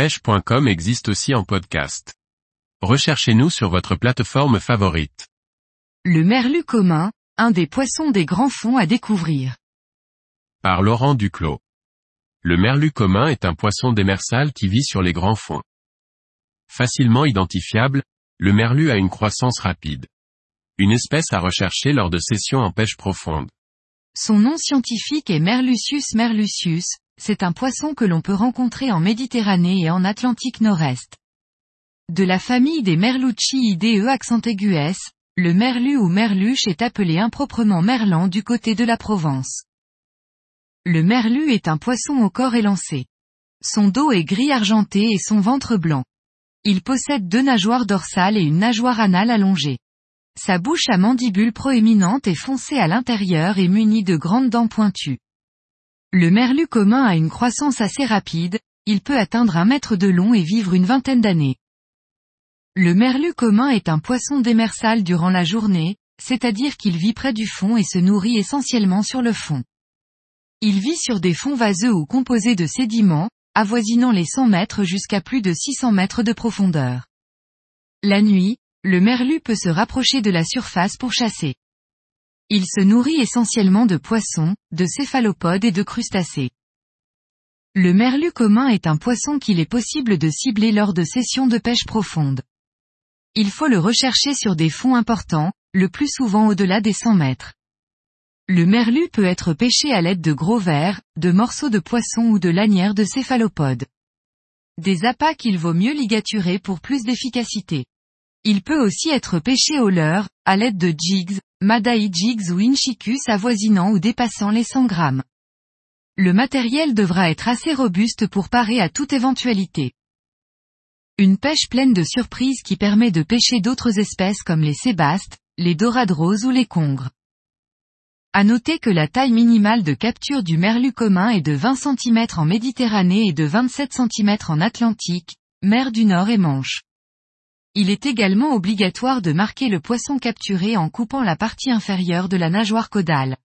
pêche.com existe aussi en podcast. Recherchez-nous sur votre plateforme favorite. Le merlu commun, un des poissons des grands fonds à découvrir. Par Laurent Duclos. Le merlu commun est un poisson démersal qui vit sur les grands fonds. Facilement identifiable, le merlu a une croissance rapide. Une espèce à rechercher lors de sessions en pêche profonde. Son nom scientifique est Merlucius merlucius, c'est un poisson que l'on peut rencontrer en Méditerranée et en Atlantique Nord-Est. De la famille des Merlucciidae accent aigus, le merlu ou merluche est appelé improprement merlan du côté de la Provence. Le merlu est un poisson au corps élancé. Son dos est gris argenté et son ventre blanc. Il possède deux nageoires dorsales et une nageoire anale allongée. Sa bouche à mandibules proéminentes est foncée à l'intérieur et munie de grandes dents pointues. Le merlu commun a une croissance assez rapide, il peut atteindre un mètre de long et vivre une vingtaine d'années. Le merlu commun est un poisson démersal durant la journée, c'est-à-dire qu'il vit près du fond et se nourrit essentiellement sur le fond. Il vit sur des fonds vaseux ou composés de sédiments, avoisinant les 100 mètres jusqu'à plus de 600 mètres de profondeur. La nuit, le merlu peut se rapprocher de la surface pour chasser. Il se nourrit essentiellement de poissons, de céphalopodes et de crustacés. Le merlu commun est un poisson qu'il est possible de cibler lors de sessions de pêche profonde. Il faut le rechercher sur des fonds importants, le plus souvent au-delà des 100 mètres. Le merlu peut être pêché à l'aide de gros vers, de morceaux de poisson ou de lanières de céphalopodes. Des appâts qu'il vaut mieux ligaturer pour plus d'efficacité. Il peut aussi être pêché au leurre, à l'aide de jigs, madai jigs ou inchicus avoisinant ou dépassant les 100 grammes. Le matériel devra être assez robuste pour parer à toute éventualité. Une pêche pleine de surprises qui permet de pêcher d'autres espèces comme les sébastes, les dorades roses ou les congres. À noter que la taille minimale de capture du merlu commun est de 20 cm en Méditerranée et de 27 cm en Atlantique, mer du Nord et Manche. Il est également obligatoire de marquer le poisson capturé en coupant la partie inférieure de la nageoire caudale.